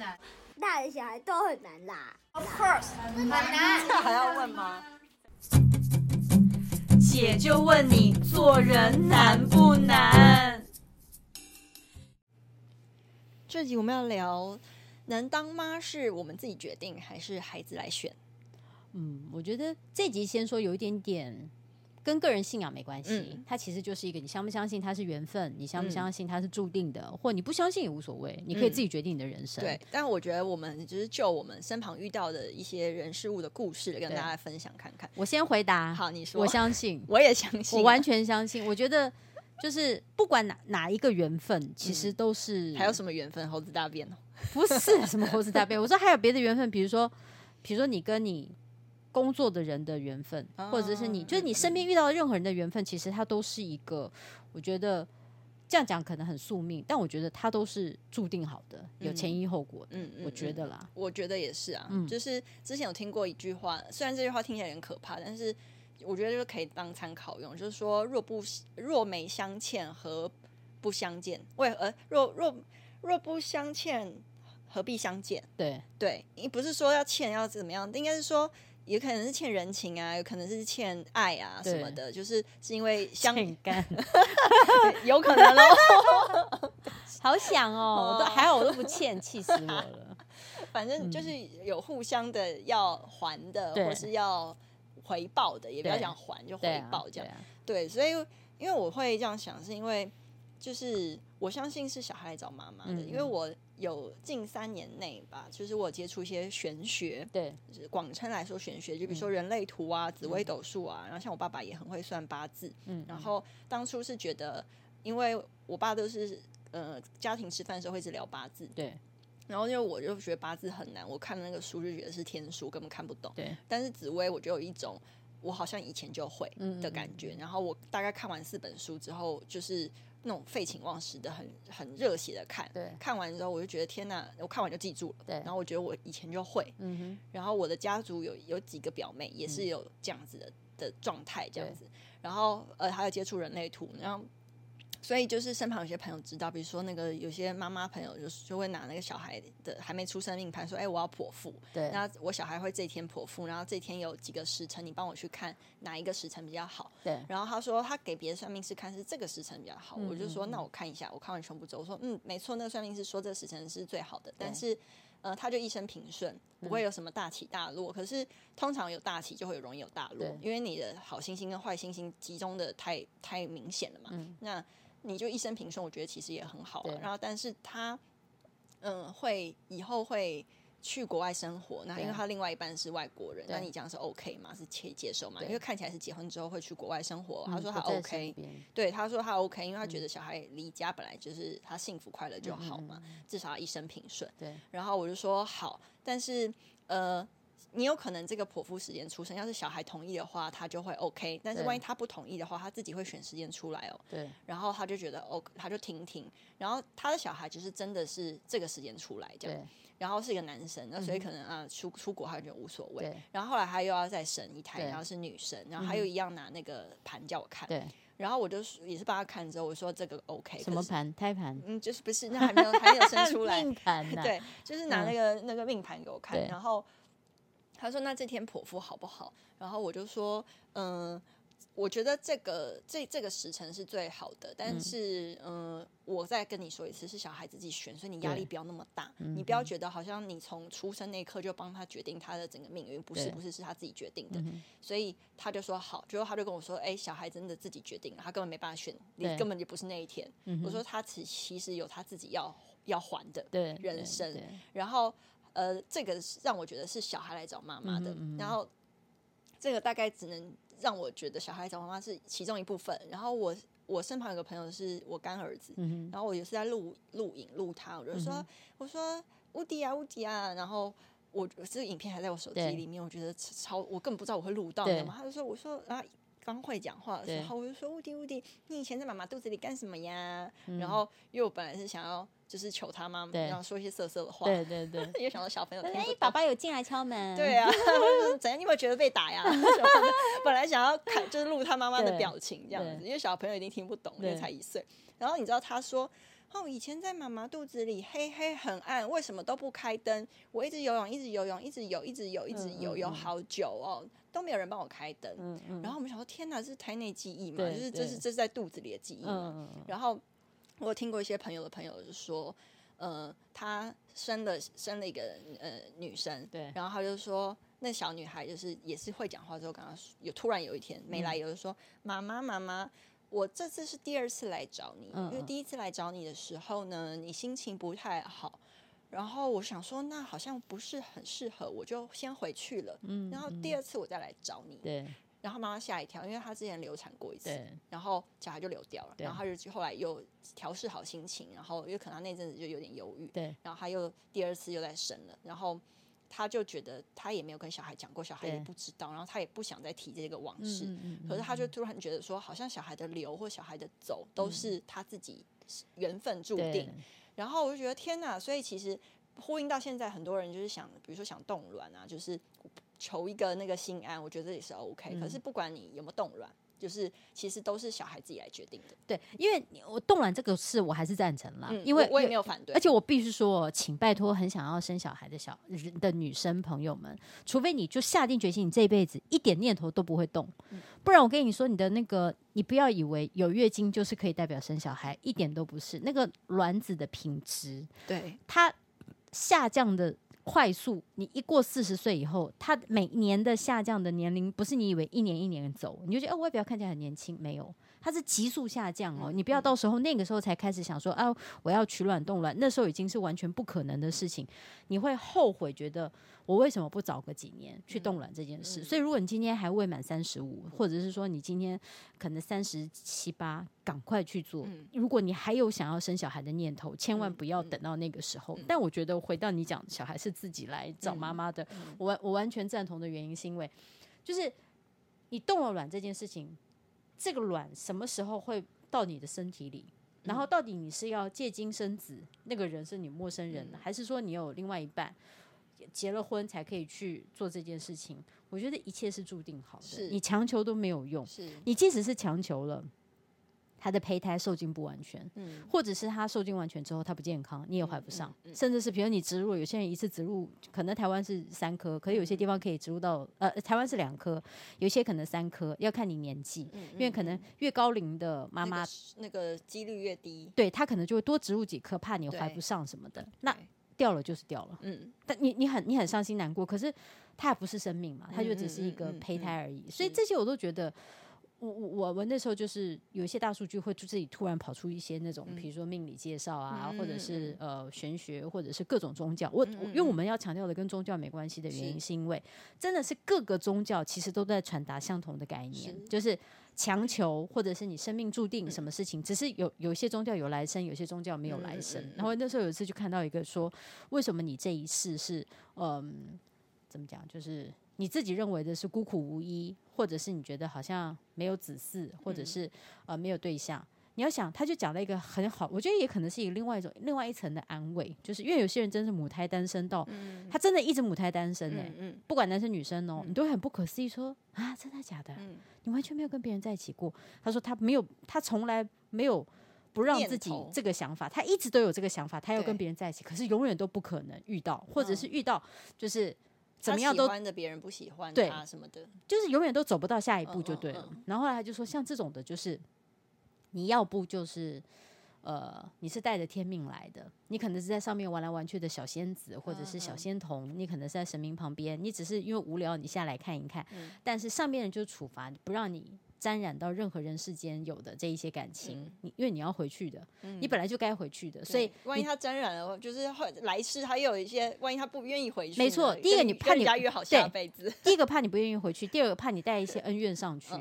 难？大人小孩都很难啦。Of course，很难。这还要问吗？姐就问你，做人难不难？这集我们要聊，能当妈是我们自己决定，还是孩子来选？嗯，我觉得这集先说有一点点。跟个人信仰没关系，嗯，它其实就是一个你相不相信它是缘分，你相不相信它是注定的，嗯，或你不相信也无所谓，你可以自己决定你的人生。嗯、对，但我觉得我们就是就我们身旁遇到的一些人事物的故事，跟大家分享看看。我先回答，好，你说，我相信，我也相信，我完全相信。我觉得就是不管哪哪一个缘分，其实都是、嗯、还有什么缘分？猴子大便哦，不是什么猴子大便。我说还有别的缘分，比如说，比如说你跟你。工作的人的缘分，或者是你，就是你身边遇到的任何人的缘分，其实它都是一个，我觉得这样讲可能很宿命，但我觉得它都是注定好的，有前因后果的。嗯，我觉得啦，我觉得也是啊。嗯，就是之前有听过一句话，虽然这句话听起来很可怕，但是我觉得就是可以当参考用，就是说若不若没相欠，何不相见？为何若若若不相欠，何必相见？对对，你不是说要欠要怎么样，应该是说。有可能是欠人情啊，有可能是欠爱啊什么的，就是是因为相干，有可能哦。好想哦，我都还好，我都不欠，气死我了。反正就是有互相的要还的，或是要回报的，也不要讲还就回报这样。对，所以因为我会这样想，是因为就是我相信是小孩来找妈妈的，因为我。有近三年内吧，就是我接触一些玄学，对，广称来说玄学，就比如说人类图啊、嗯、紫微斗数啊，然后像我爸爸也很会算八字，嗯，然后当初是觉得，因为我爸都是呃家庭吃饭的时候会一直聊八字，对，然后因为我就觉得八字很难，我看了那个书就觉得是天书，根本看不懂，对，但是紫薇我就有一种我好像以前就会的感觉，嗯嗯嗯，然后我大概看完四本书之后，就是。那种废寝忘食的很很热血的看，对，看完之后我就觉得天哪，我看完就记住了，对，然后我觉得我以前就会，嗯哼，然后我的家族有有几个表妹也是有这样子的的状态这样子，然后呃还有接触人类图，然后。所以就是身旁有些朋友知道，比如说那个有些妈妈朋友就就会拿那个小孩的还没出生命盘说，哎、欸，我要剖腹，对，那我小孩会这一天剖腹，然后这一天有几个时辰，你帮我去看哪一个时辰比较好，对。然后他说他给别的算命师看是这个时辰比较好，嗯、我就说那我看一下，我看完全部之后，我说嗯，没错，那个算命师说这个时辰是最好的，但是呃，他就一生平顺，不会有什么大起大落。嗯、可是通常有大起就会容易有大落，因为你的好星星跟坏星星集中的太太明显了嘛，嗯、那。你就一生平顺，我觉得其实也很好啊。然后，但是他，嗯，会以后会去国外生活。那因为他另外一半是外国人，那你讲是 OK 吗？是可以接受吗？因为看起来是结婚之后会去国外生活。他说他 OK，对，他说他 OK，因为他觉得小孩离家本来就是他幸福快乐就好嘛，至少他一生平顺。对。然后我就说好，但是呃。你有可能这个剖腹时间出生，要是小孩同意的话，他就会 OK。但是万一他不同意的话，他自己会选时间出来哦。对。然后他就觉得 OK，他就停停。然后他的小孩就是真的是这个时间出来这样。对。然后是一个男生，那所以可能啊出出国他就无所谓。对。然后后来他又要再生一胎，然后是女生，然后他又一样拿那个盘叫我看。对。然后我就也是帮他看之后，我说这个 OK。什么盘？胎盘？嗯，就是不是那还没有还没有生出来。命盘呐。对，就是拿那个那个命盘给我看，然后。他说：“那这天剖腹好不好？”然后我就说：“嗯，我觉得这个这这个时辰是最好的，但是嗯，我再跟你说一次，是小孩子自己选，所以你压力不要那么大，你不要觉得好像你从出生那一刻就帮他决定他的整个命运，不是不是是他自己决定的。所以他就说好，最后他就跟我说：‘哎，小孩真的自己决定了，他根本没办法选，你根本就不是那一天。’我说他其其实有他自己要要还的人生，然后。”呃，这个让我觉得是小孩来找妈妈的，嗯嗯、然后这个大概只能让我觉得小孩找妈妈是其中一部分。然后我我身旁有个朋友是我干儿子，嗯、然后我也是在录录影录他，我就说、嗯、我说乌迪啊乌迪啊，然后我这个影片还在我手机里面，我觉得超我根本不知道我会录到的嘛，对他就说我说啊。刚会讲话的时候，我就说：“乌迪乌迪，你以前在妈妈肚子里干什么呀？”嗯、然后因为我本来是想要就是求他妈妈，对然后说一些色色的话，对对对，又想到小朋友听。哎，爸爸有进来敲门。对啊，怎样？你有没有觉得被打呀？本来想要看就是录他妈妈的表情这样子，因为小朋友一定听不懂，因为才一岁。然后你知道他说：“哦，以前在妈妈肚子里黑黑很暗，为什么都不开灯？我一直游泳，一直游泳，一直游，一直游，一直游，游好久哦，都没有人帮我开灯。嗯嗯。然后我们想说，天哪，这是胎内记忆嘛？就是这是这是在肚子里的记忆嘛？然后我有听过一些朋友的朋友就说，呃，他生了生了一个呃女生，对，然后他就说。那小女孩就是也是会讲话之后，刚刚有突然有一天没来由的说：“妈妈妈妈，我这次是第二次来找你，因为第一次来找你的时候呢，你心情不太好。然后我想说，那好像不是很适合，我就先回去了。嗯然后第二次我再来找你。对。然后妈妈吓一跳，因为她之前流产过一次，然后小孩就流掉了。然后她就后来又调试好心情，然后因为可能那阵子就有点犹豫。对。然后她又第二次又在生了，然后。他就觉得他也没有跟小孩讲过，小孩也不知道，然后他也不想再提这个往事。嗯嗯嗯、可是他就突然觉得说，好像小孩的留或小孩的走都是他自己缘分注定。嗯、然后我就觉得天哪！所以其实呼应到现在，很多人就是想，比如说想冻卵啊，就是求一个那个心安，我觉得这也是 OK。可是不管你有没有冻卵。就是其实都是小孩自己来决定的，对，因为我冻卵这个事我还是赞成啦，嗯、因为我，我也没有反对，而且我必须说，请拜托很想要生小孩的小的女生朋友们，除非你就下定决心，你这一辈子一点念头都不会动，嗯、不然我跟你说，你的那个你不要以为有月经就是可以代表生小孩，一点都不是，那个卵子的品质，对它下降的。快速，你一过四十岁以后，他每年的下降的年龄不是你以为一年一年走，你就觉得哦，外表看起来很年轻，没有。它是急速下降哦，你不要到时候那个时候才开始想说啊，我要取卵冻卵，那时候已经是完全不可能的事情，你会后悔，觉得我为什么不早个几年去冻卵这件事？所以如果你今天还未满三十五，或者是说你今天可能三十七八，赶快去做。如果你还有想要生小孩的念头，千万不要等到那个时候。但我觉得回到你讲，小孩是自己来找妈妈的，我完我完全赞同的原因是因为，就是你冻了卵这件事情。这个卵什么时候会到你的身体里？然后到底你是要借精生子，那个人是你陌生人，还是说你有另外一半结了婚才可以去做这件事情？我觉得一切是注定好的，你强求都没有用。你即使是强求了。他的胚胎受精不完全，嗯，或者是他受精完全之后他不健康，你也怀不上，嗯嗯。嗯、甚至是比如你植入，有些人一次植入，可能台湾是三颗，可是有些地方可以植入到，呃，台湾是两颗，有些可能三颗，要看你年纪，因为可能越高龄的妈妈，那个几率越低，对他可能就会多植入几颗，怕你怀不上什么的，那掉了就是掉了，嗯，但你你很你很伤心难过，可是它也不是生命嘛，它就只是一个胚胎而已，嗯嗯。嗯嗯、所以这些我都觉得。我我我那时候就是有一些大数据会自己突然跑出一些那种，比如说命理介绍啊，嗯、或者是呃玄学，或者是各种宗教。我、嗯、因为我们要强调的跟宗教没关系的原因，是因为真的是各个宗教其实都在传达相同的概念，是就是强求或者是你生命注定什么事情，嗯、只是有有些宗教有来生，有些宗教没有来生。嗯、然后那时候有一次就看到一个说，为什么你这一世是嗯怎么讲，就是。你自己认为的是孤苦无依，或者是你觉得好像没有子嗣，或者是呃没有对象。你要想，他就讲了一个很好，我觉得也可能是一个另外一种、另外一层的安慰，就是因为有些人真是母胎单身到，他真的一直母胎单身哎、欸，不管男生女生哦，你都很不可思议说啊，真的假的？你完全没有跟别人在一起过？他说他没有，他从来没有不让自己这个想法，他一直都有这个想法，他要跟别人在一起，可是永远都不可能遇到，或者是遇到就是。怎么样都喜欢的别人不喜欢他什么的，就是永远都走不到下一步就对了。嗯嗯嗯、然后后来他就说，像这种的，就是你要不就是呃，你是带着天命来的，你可能是在上面玩来玩去的小仙子或者是小仙童，你可能是在神明旁边，你只是因为无聊你下来看一看，嗯、但是上面人就处罚不让你。沾染到任何人世间有的这一些感情，你因为你要回去的，你本来就该回去的，所以万一他沾染了，就是来世他又有一些，万一他不愿意回去，没错，第一个你怕你约好下辈子，第一个怕你不愿意回去，第二个怕你带一些恩怨上去，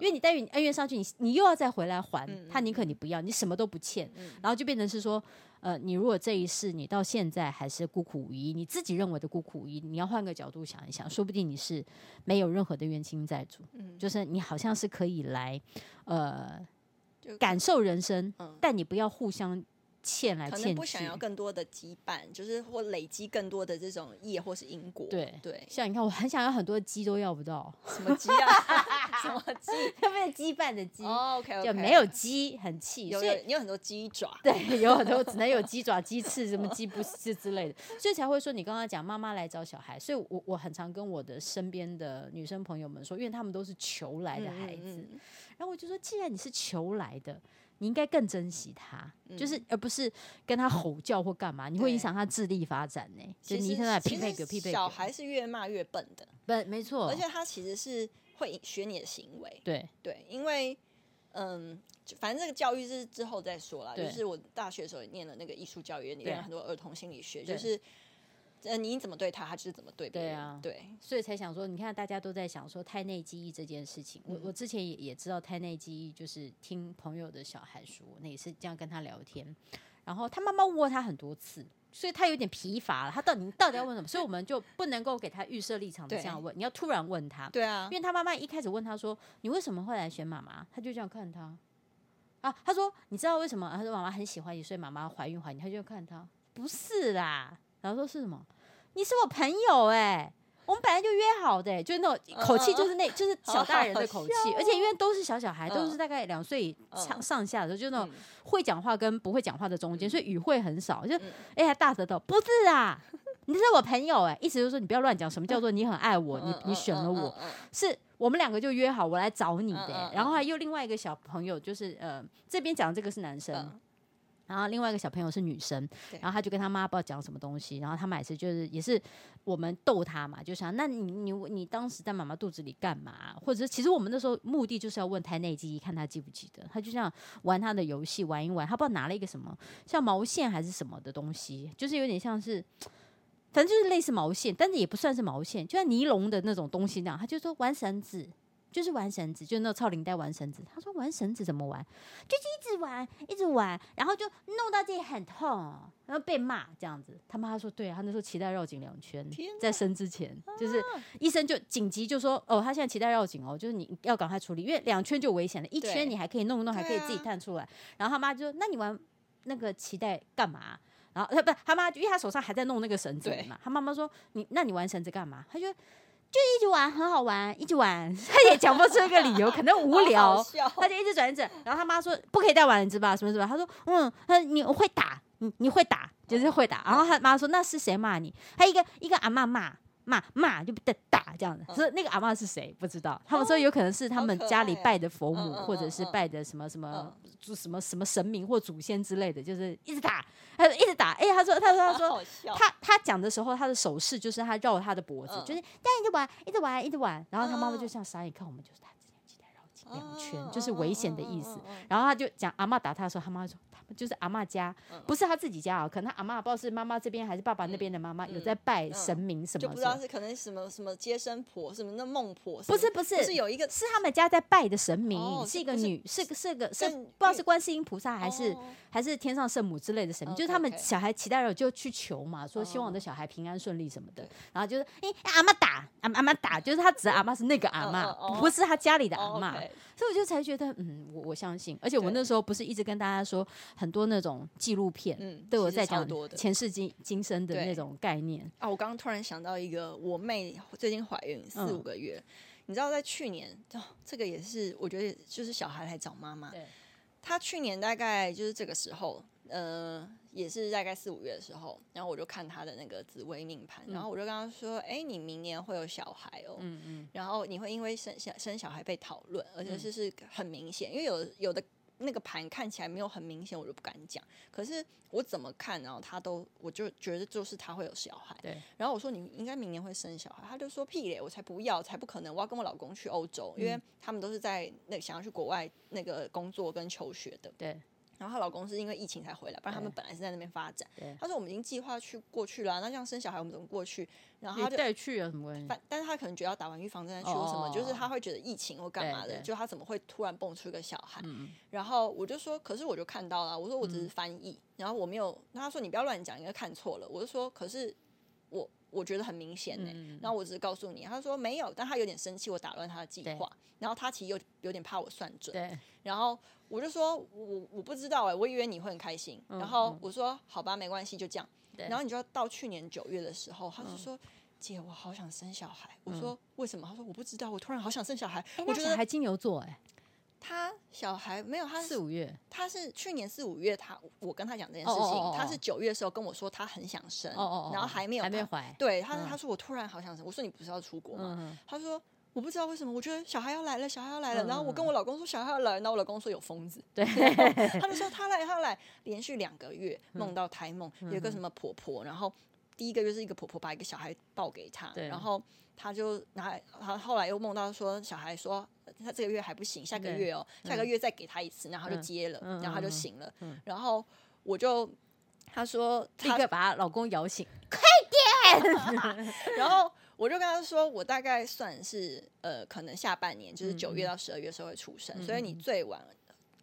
因为你带恩怨上去，你你又要再回来还，他宁可你不要，你什么都不欠，然后就变成是说。呃，你如果这一世你到现在还是孤苦无依，你自己认为的孤苦无依，你要换个角度想一想，说不定你是没有任何的冤亲债主，嗯，就是你好像是可以来，呃，感受人生，嗯，但你不要互相欠来欠去，不想要更多的羁绊，就是或累积更多的这种业或是因果。对对，像你看，我很想要很多鸡都要不到，什么鸡啊？什么鸡？有 没有羁绊的鸡？OK OK，就没有鸡，很气。有有，你有很多鸡爪。对，有很多只能有鸡爪、鸡翅、什么鸡不是之类的，所以才会说你刚刚讲妈妈来找小孩。所以我我很常跟我的身边的女生朋友们说，因为他们都是求来的孩子，然后我就说，既然你是求来的。你应该更珍惜他，嗯、就是而不是跟他吼叫或干嘛，你会影响他智力发展呢。就你现在匹配个匹配，小孩是越骂越笨的，对，没错。而且他其实是会学你的行为，对对，因为嗯，反正这个教育是之后再说啦。就是我大学的时候也念了那个艺术教育，念了很多儿童心理学，就是。呃，你怎么对他，他就是怎么对别人。对啊，对，所以才想说，你看大家都在想说胎内记忆这件事情。嗯、我我之前也也知道胎内记忆，就是听朋友的小孩说，那也是这样跟他聊天。然后他妈妈问过他很多次，所以他有点疲乏了。他到底你到底要问什么？所以我们就不能够给他预设立场的这样问。你要突然问他，对啊，因为他妈妈一开始问他说：“你为什么会来选妈妈？”他就这样看他啊，他说：“你知道为什么？”他说：“妈妈很喜欢你，所以妈妈怀孕怀你。”他就看他，不是啦。然后说是什么？你是我朋友哎、欸，我们本来就约好的、欸，就是那种口气，就是那，就是小大人的口气，而且因为都是小小孩，都是大概两岁上上下的，就那种会讲话跟不会讲话的中间，所以语汇很少，就哎还大舌头，不是啊，你是我朋友哎、欸，意思就是说你不要乱讲，什么叫做你很爱我，你你选了我，是我们两个就约好我来找你的、欸，然后还有另外一个小朋友，就是呃这边讲的这个是男生。然后另外一个小朋友是女生，然后他就跟他妈不知道讲什么东西，然后他们也是就是也是我们逗他嘛，就想那你你你当时在妈妈肚子里干嘛？或者是其实我们那时候目的就是要问胎内记忆，看他记不记得。他就这样玩他的游戏，玩一玩，他不知道拿了一个什么像毛线还是什么的东西，就是有点像是，反正就是类似毛线，但是也不算是毛线，就像尼龙的那种东西那样。他就说玩绳子。就是玩绳子，就是那个超领带玩绳子。他说玩绳子怎么玩？就是一直玩，一直玩，然后就弄到自己很痛，然后被骂这样子。他妈说，对啊，他那时候脐带绕颈两圈，在生之前，就是医生就紧急就说，哦，他现在脐带绕颈哦，就是你要赶快处理，因为两圈就危险了，一圈你还可以弄一弄，还可以自己探出来。啊、然后他妈就说，那你玩那个脐带干嘛？然后他不，他妈因为他手上还在弄那个绳子嘛。他妈妈说，你那你玩绳子干嘛？他就。就一直玩，很好玩，一直玩，他也讲不出一个理由，可能无聊，他就一直转一转。然后他妈说不可以再玩了，你知道吧？什么什么？他说嗯，他说你会打，你你会打，就是会打。然后他妈说那是谁骂你？他一个一个阿嬷骂骂骂就打打这样子。说那个阿嬷是谁？不知道。他们说有可能是他们家里拜的佛母，或者是拜的什么什么。就什么什么神明或祖先之类的，就是一直打，他说一直打。哎、欸，他说他说他说他他讲的时候，他的手势就是他绕他的脖子，嗯、就是但一直玩，一直玩，一直玩。然后他妈妈就像傻眼看我们，就是他之前脐带绕两圈，就是危险的意思。然后他就讲阿嬷打他的时候，他妈说。就是阿嬷家，不是他自己家啊，可能阿嬷不知道是妈妈这边还是爸爸那边的妈妈有在拜神明什么，就不知道是可能什么什么接生婆什么那孟婆，不是不是，是有一个是他们家在拜的神明，是一个女，是个是个是不知道是观世音菩萨还是还是天上圣母之类的神明，就是他们小孩期待了就去求嘛，说希望的小孩平安顺利什么的，然后就是哎阿嬷打阿阿嬷打，就是他指的阿嬷是那个阿嬷，不是他家里的阿嬷，所以我就才觉得嗯，我我相信，而且我那时候不是一直跟大家说很多那种。纪录片，嗯，对我在讲前世今今生的那种概念啊。我刚刚突然想到一个，我妹最近怀孕四五个月，嗯、你知道，在去年哦，这个也是我觉得就是小孩来找妈妈。对，她去年大概就是这个时候，呃，也是大概四五月的时候，然后我就看她的那个紫微命盘，嗯、然后我就跟她说：“哎、欸，你明年会有小孩哦，嗯嗯，然后你会因为生小生小孩被讨论，而且是是很明显，因为有有的。”那个盘看起来没有很明显，我就不敢讲。可是我怎么看，然后他都，我就觉得就是他会有小孩。对。然后我说你应该明年会生小孩，他就说屁咧，我才不要，才不可能，我要跟我老公去欧洲，因为他们都是在那想要去国外那个工作跟求学的。对。然后她老公是因为疫情才回来，不然他们本来是在那边发展。对。他说我们已经计划去过去了啊，那这样生小孩我们怎么过去？然后他就带去啊什么关系？但是他可能觉得要打完预防针再去或什么，就是他会觉得疫情或干嘛的，就他怎么会突然蹦出一个小孩？然后我就说，可是我就看到了，我说我只是翻译，然后我没有。那他说你不要乱讲，应该看错了。我就说，可是我我觉得很明显呢、然后我只是告诉你，他说没有，但他有点生气，我打乱他的计划。然后他其实有有点怕我算准。对然后我就说我我不知道哎、欸，我以为你会很开心。嗯、然后我说好吧，没关系，就这样。对然后你就要到去年九月的时候，他就说。嗯姐，我好想生小孩。我说为什么？他说我不知道。我突然好想生小孩。我觉得还金牛座哎，他小孩没有，他四五月，他是去年四五月，他我跟他讲这件事情，他是九月的时候跟我说他很想生，然后还没有还没怀。对，他他说我突然好想生。我说你不是要出国吗？他说我不知道为什么，我觉得小孩要来了，小孩要来了。然后我跟我老公说小孩要来了，然后我老公说有疯子。对，他就说他来他来，连续两个月梦到胎梦，有个什么婆婆，然后。第一个就是一个婆婆把一个小孩抱给他，然后他就拿，他后来又梦到说小孩说他这个月还不行，下个月哦，下个月再给他一次，然后他就接了，嗯、然后他就醒了，嗯、然后我就他说他立刻把他老公摇醒，快点，然后我就跟他说我大概算是呃可能下半年就是九月到十二月的时候会出生，嗯、所以你最晚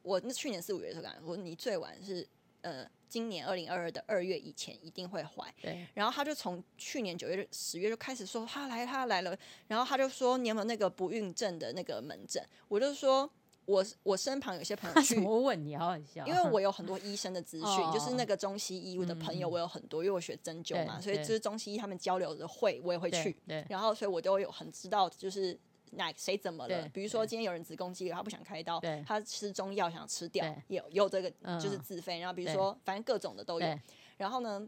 我那去年四五月的时候跟他说你最晚是呃。今年二零二二的二月以前一定会怀，对。然后他就从去年九月、十月就开始说他来，他来了。然后他就说你有没有那个不孕症的那个门诊？我就说我我身旁有些朋友 去，我问你好笑，因为我有很多医生的资讯，就是那个中西医我的朋友我有很多，因为我学针灸嘛，所以就是中西医他们交流的会我也会去，对。然后所以我都有很知道就是。那谁怎么了？比如说今天有人子宫肌瘤，他不想开刀，他吃中药想吃掉，有有这个就是自费。然后比如说反正各种的都有。然后呢，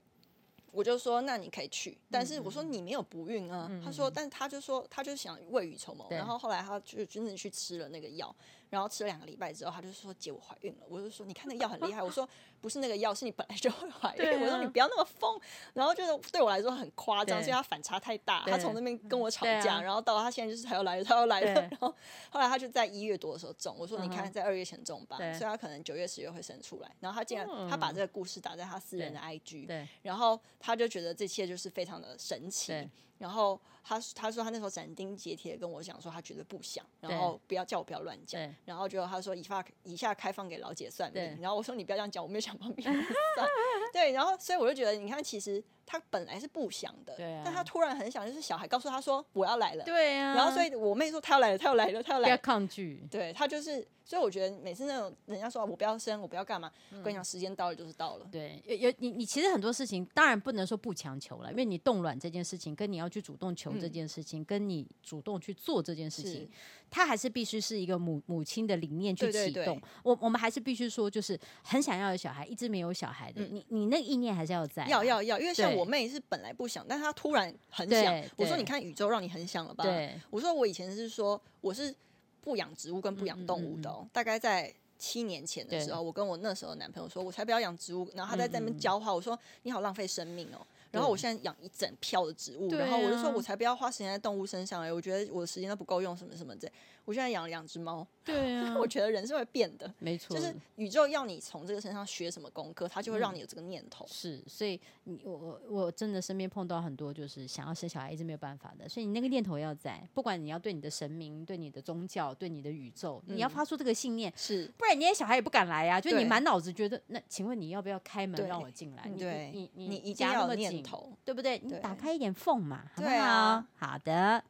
我就说那你可以去，但是我说你没有不孕啊。他说，但是他就说他就想未雨绸缪。然后后来他就真的去吃了那个药。然后吃了两个礼拜之后，他就说：“姐，我怀孕了。”我就说：“你看那个药很厉害。”我说：“不是那个药，是你本来就会怀孕。”我说：“你不要那么疯。”然后就是对我来说很夸张，所以他反差太大。他从那边跟我吵架，然后到他现在就是他要来了，他要来了。然后后来他就在一月多的时候中。我说：“你看，在二月前中吧，所以他可能九月、十月会生出来。”然后他竟然他把这个故事打在他私人的 IG，然后他就觉得这一切就是非常的神奇。然后他他说他那时候斩钉截铁跟我讲说他绝对不想，然后不要叫我不要乱讲。然后就他说以发以下开放给老姐算命。然后我说你不要这样讲，我没有想帮别人算。对，然后所以我就觉得你看，其实他本来是不想的对，但他突然很想，就是小孩告诉他说我要来了。对呀。然后所以我妹说他要来了，他要来了，他要来了。不要抗拒。对他就是，所以我觉得每次那种人家说我不要生，我不要干嘛，我跟你讲时间到了就是到了。对，有有你你其实很多事情当然不能说不强求了，因为你冻卵这件事情跟你要去主动求这件事情，跟你主动去做这件事情。他还是必须是一个母母亲的理念去启动。我我们还是必须说，就是很想要有小孩，一直没有小孩的，嗯、你你那个意念还是要在。要要要，因为像我妹是本来不想，但她突然很想。我说你看宇宙让你很想了吧？我说我以前是说我是不养植物跟不养动物的，嗯嗯嗯，大概在七年前的时候，我跟我那时候的男朋友说，我才不要养植物，然后他在那边教话，我说你好浪费生命哦。然后我现在养一整票的植物，然后我就说，我才不要花时间在动物身上哎，我觉得我的时间都不够用，什么什么的。我现在养了两只猫，对啊，我觉得人是会变的，没错，就是宇宙要你从这个身上学什么功课，它就会让你有这个念头。是，所以你我我真的身边碰到很多就是想要生小孩一直没有办法的，所以你那个念头要在，不管你要对你的神明、对你的宗教、对你的宇宙，你要发出这个信念，是，不然你的小孩也不敢来呀。就你满脑子觉得，那请问你要不要开门让我进来？对，你你你一定要有念头，对不对？你打开一点缝嘛，好不好？好的。